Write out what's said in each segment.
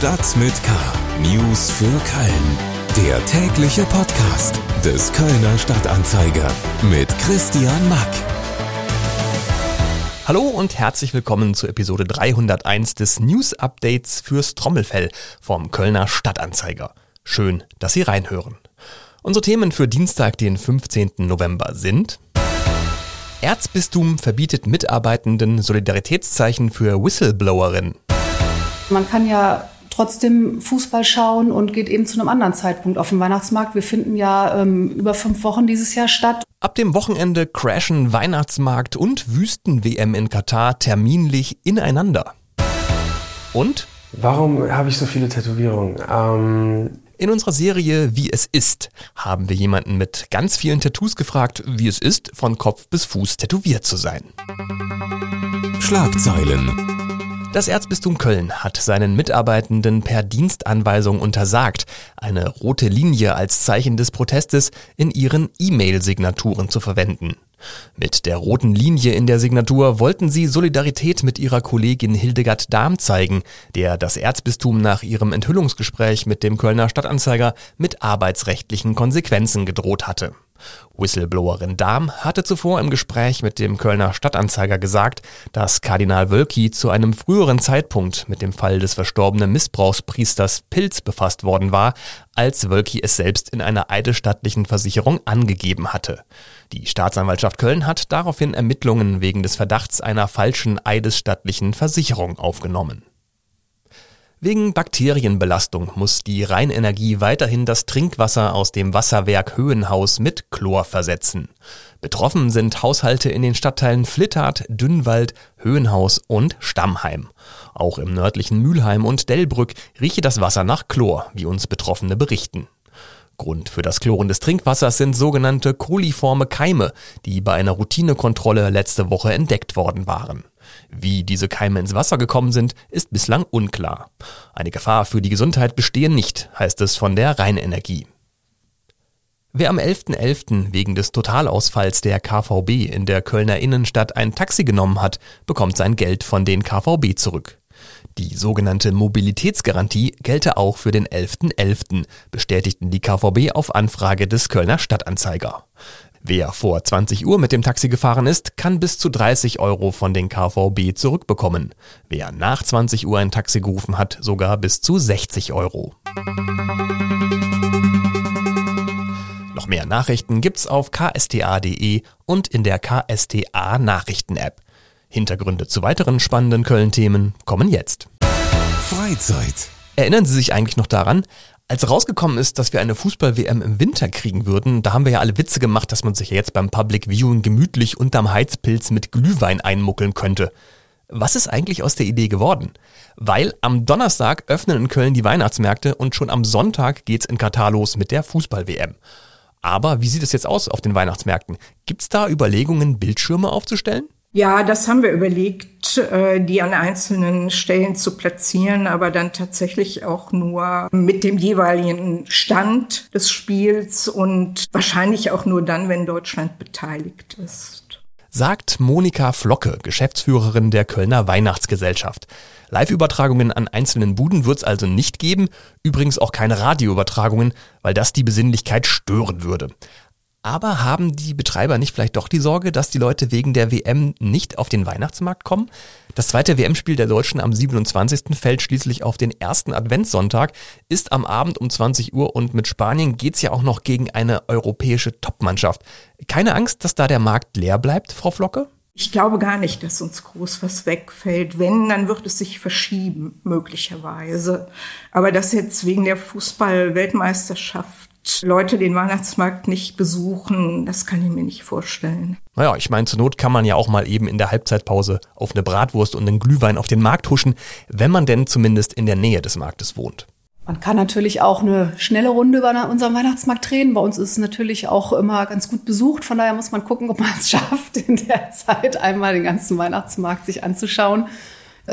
Stadt mit K. News für Köln. Der tägliche Podcast des Kölner Stadtanzeiger mit Christian Mack. Hallo und herzlich willkommen zu Episode 301 des News Updates fürs Trommelfell vom Kölner Stadtanzeiger. Schön, dass Sie reinhören. Unsere Themen für Dienstag, den 15. November sind Erzbistum verbietet Mitarbeitenden Solidaritätszeichen für Whistleblowerinnen. Man kann ja trotzdem Fußball schauen und geht eben zu einem anderen Zeitpunkt auf den Weihnachtsmarkt. Wir finden ja ähm, über fünf Wochen dieses Jahr statt. Ab dem Wochenende crashen Weihnachtsmarkt und Wüsten-WM in Katar terminlich ineinander. Und? Warum habe ich so viele Tätowierungen? Ähm in unserer Serie Wie es ist haben wir jemanden mit ganz vielen Tattoos gefragt, wie es ist, von Kopf bis Fuß tätowiert zu sein. Schlagzeilen. Das Erzbistum Köln hat seinen Mitarbeitenden per Dienstanweisung untersagt, eine rote Linie als Zeichen des Protestes in ihren E-Mail-Signaturen zu verwenden. Mit der roten Linie in der Signatur wollten sie Solidarität mit ihrer Kollegin Hildegard Dahm zeigen, der das Erzbistum nach ihrem Enthüllungsgespräch mit dem Kölner Stadtanzeiger mit arbeitsrechtlichen Konsequenzen gedroht hatte. Whistleblowerin Dahm hatte zuvor im Gespräch mit dem Kölner Stadtanzeiger gesagt, dass Kardinal Wölki zu einem früheren Zeitpunkt mit dem Fall des verstorbenen Missbrauchspriesters Pilz befasst worden war, als Wölki es selbst in einer eidesstattlichen Versicherung angegeben hatte. Die Staatsanwaltschaft Köln hat daraufhin Ermittlungen wegen des Verdachts einer falschen eidesstattlichen Versicherung aufgenommen. Wegen Bakterienbelastung muss die Rheinenergie weiterhin das Trinkwasser aus dem Wasserwerk Höhenhaus mit Chlor versetzen. Betroffen sind Haushalte in den Stadtteilen Flittert, Dünnwald, Höhenhaus und Stammheim. Auch im nördlichen Mülheim und Dellbrück rieche das Wasser nach Chlor, wie uns Betroffene berichten. Grund für das Chloren des Trinkwassers sind sogenannte koliforme Keime, die bei einer Routinekontrolle letzte Woche entdeckt worden waren. Wie diese Keime ins Wasser gekommen sind, ist bislang unklar. Eine Gefahr für die Gesundheit bestehe nicht, heißt es von der Rheinenergie. Wer am 11.11. .11. wegen des Totalausfalls der KVB in der Kölner Innenstadt ein Taxi genommen hat, bekommt sein Geld von den KVB zurück. Die sogenannte Mobilitätsgarantie gelte auch für den 11.11., .11., bestätigten die KVB auf Anfrage des Kölner Stadtanzeiger. Wer vor 20 Uhr mit dem Taxi gefahren ist, kann bis zu 30 Euro von den KVB zurückbekommen. Wer nach 20 Uhr ein Taxi gerufen hat, sogar bis zu 60 Euro. Noch mehr Nachrichten gibt's auf ksta.de und in der KSTA Nachrichten App. Hintergründe zu weiteren spannenden Köln-Themen kommen jetzt. Freizeit. Erinnern Sie sich eigentlich noch daran, als rausgekommen ist, dass wir eine Fußball-WM im Winter kriegen würden, da haben wir ja alle Witze gemacht, dass man sich ja jetzt beim Public Viewing gemütlich unterm Heizpilz mit Glühwein einmuckeln könnte. Was ist eigentlich aus der Idee geworden? Weil am Donnerstag öffnen in Köln die Weihnachtsmärkte und schon am Sonntag geht's in Katar los mit der Fußball-WM. Aber wie sieht es jetzt aus auf den Weihnachtsmärkten? Gibt's da Überlegungen, Bildschirme aufzustellen? Ja, das haben wir überlegt, äh, die an einzelnen Stellen zu platzieren, aber dann tatsächlich auch nur mit dem jeweiligen Stand des Spiels und wahrscheinlich auch nur dann, wenn Deutschland beteiligt ist. Sagt Monika Flocke, Geschäftsführerin der Kölner Weihnachtsgesellschaft. Live-Übertragungen an einzelnen Buden wird es also nicht geben, übrigens auch keine Radioübertragungen, weil das die Besinnlichkeit stören würde. Aber haben die Betreiber nicht vielleicht doch die Sorge, dass die Leute wegen der WM nicht auf den Weihnachtsmarkt kommen? Das zweite WM-Spiel der Deutschen am 27. fällt schließlich auf den ersten Adventssonntag, ist am Abend um 20 Uhr und mit Spanien geht's ja auch noch gegen eine europäische Topmannschaft. Keine Angst, dass da der Markt leer bleibt, Frau Flocke? Ich glaube gar nicht, dass uns groß was wegfällt. Wenn, dann wird es sich verschieben, möglicherweise. Aber dass jetzt wegen der Fußball-Weltmeisterschaft Leute den Weihnachtsmarkt nicht besuchen, das kann ich mir nicht vorstellen. Naja, ich meine, zur Not kann man ja auch mal eben in der Halbzeitpause auf eine Bratwurst und einen Glühwein auf den Markt huschen, wenn man denn zumindest in der Nähe des Marktes wohnt. Man kann natürlich auch eine schnelle Runde über unseren Weihnachtsmarkt drehen. Bei uns ist es natürlich auch immer ganz gut besucht. Von daher muss man gucken, ob man es schafft, in der Zeit einmal den ganzen Weihnachtsmarkt sich anzuschauen.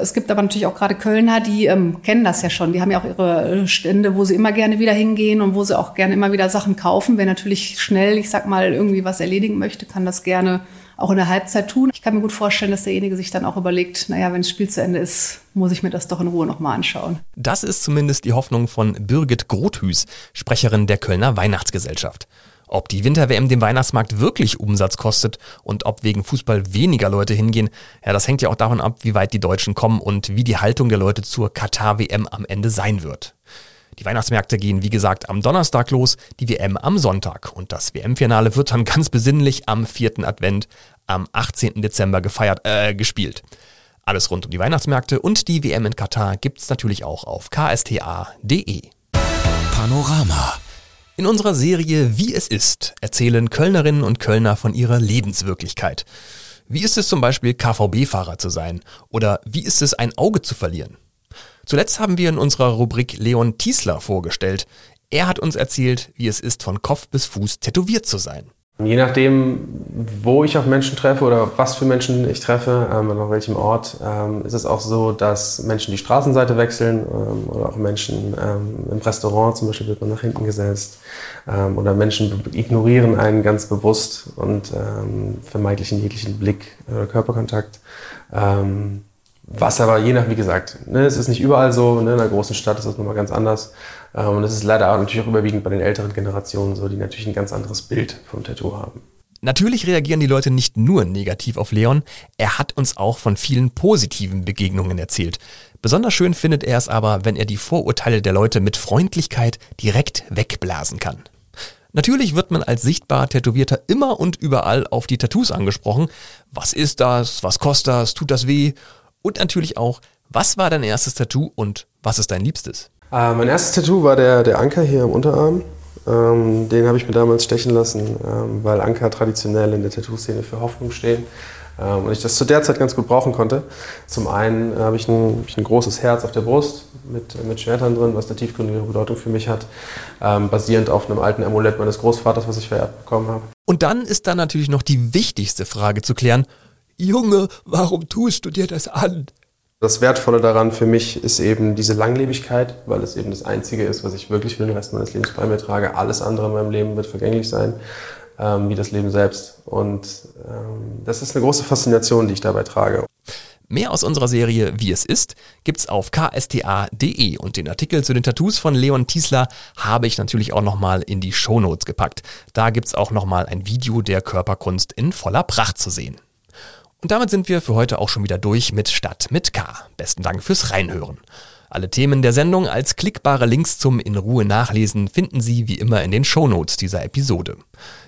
Es gibt aber natürlich auch gerade Kölner, die ähm, kennen das ja schon. Die haben ja auch ihre Stände, wo sie immer gerne wieder hingehen und wo sie auch gerne immer wieder Sachen kaufen. Wer natürlich schnell, ich sag mal, irgendwie was erledigen möchte, kann das gerne auch in der Halbzeit tun. Ich kann mir gut vorstellen, dass derjenige sich dann auch überlegt, naja, wenn das Spiel zu Ende ist, muss ich mir das doch in Ruhe nochmal anschauen. Das ist zumindest die Hoffnung von Birgit Grothüß, Sprecherin der Kölner Weihnachtsgesellschaft. Ob die Winter-WM dem Weihnachtsmarkt wirklich Umsatz kostet und ob wegen Fußball weniger Leute hingehen, ja, das hängt ja auch davon ab, wie weit die Deutschen kommen und wie die Haltung der Leute zur Katar-WM am Ende sein wird. Die Weihnachtsmärkte gehen, wie gesagt, am Donnerstag los, die WM am Sonntag und das WM-Finale wird dann ganz besinnlich am vierten Advent am 18. Dezember gefeiert, äh, gespielt. Alles rund um die Weihnachtsmärkte und die WM in Katar gibt's natürlich auch auf ksta.de. Panorama. In unserer Serie Wie es ist erzählen Kölnerinnen und Kölner von ihrer Lebenswirklichkeit. Wie ist es zum Beispiel KVB-Fahrer zu sein? Oder wie ist es ein Auge zu verlieren? Zuletzt haben wir in unserer Rubrik Leon Tiesler vorgestellt. Er hat uns erzählt, wie es ist, von Kopf bis Fuß tätowiert zu sein. Je nachdem, wo ich auf Menschen treffe oder was für Menschen ich treffe ähm, und auf welchem Ort, ähm, ist es auch so, dass Menschen die Straßenseite wechseln ähm, oder auch Menschen ähm, im Restaurant zum Beispiel wird man nach hinten gesetzt ähm, oder Menschen ignorieren einen ganz bewusst und ähm, vermeidlichen jeglichen Blick oder Körperkontakt. Was aber je nach, wie gesagt, ne, es ist nicht überall so, ne, in einer großen Stadt ist das nochmal ganz anders. Ähm, und es ist leider natürlich auch überwiegend bei den älteren Generationen so, die natürlich ein ganz anderes Bild vom Tattoo haben. Natürlich reagieren die Leute nicht nur negativ auf Leon, er hat uns auch von vielen positiven Begegnungen erzählt. Besonders schön findet er es aber, wenn er die Vorurteile der Leute mit Freundlichkeit direkt wegblasen kann. Natürlich wird man als sichtbar Tätowierter immer und überall auf die Tattoos angesprochen. Was ist das? Was kostet das? Tut das weh? Und natürlich auch, was war dein erstes Tattoo und was ist dein liebstes? Äh, mein erstes Tattoo war der, der Anker hier am Unterarm. Ähm, den habe ich mir damals stechen lassen, ähm, weil Anker traditionell in der Tattoo-Szene für Hoffnung stehen. Ähm, und ich das zu der Zeit ganz gut brauchen konnte. Zum einen habe ich, ein, hab ich ein großes Herz auf der Brust mit, mit Schwertern drin, was eine tiefgründige Bedeutung für mich hat, ähm, basierend auf einem alten Amulett meines Großvaters, was ich vererbt bekommen habe. Und dann ist da natürlich noch die wichtigste Frage zu klären. Junge, warum tust du dir das an? Das Wertvolle daran für mich ist eben diese Langlebigkeit, weil es eben das Einzige ist, was ich wirklich für den Rest meines Lebens bei mir trage. Alles andere in meinem Leben wird vergänglich sein, ähm, wie das Leben selbst. Und ähm, das ist eine große Faszination, die ich dabei trage. Mehr aus unserer Serie Wie es ist gibt's auf ksta.de und den Artikel zu den Tattoos von Leon Tiesler habe ich natürlich auch nochmal in die Shownotes gepackt. Da gibt's auch nochmal ein Video der Körperkunst in voller Pracht zu sehen. Und damit sind wir für heute auch schon wieder durch mit Stadt mit K. Besten Dank fürs Reinhören. Alle Themen der Sendung als klickbare Links zum in Ruhe nachlesen finden Sie wie immer in den Shownotes dieser Episode.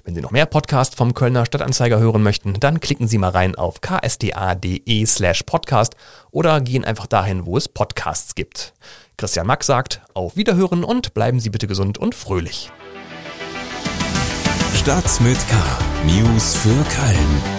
Wenn Sie noch mehr Podcast vom Kölner Stadtanzeiger hören möchten, dann klicken Sie mal rein auf ksda.de slash podcast oder gehen einfach dahin, wo es Podcasts gibt. Christian Mack sagt, auf Wiederhören und bleiben Sie bitte gesund und fröhlich. Stadt mit K. News für Köln.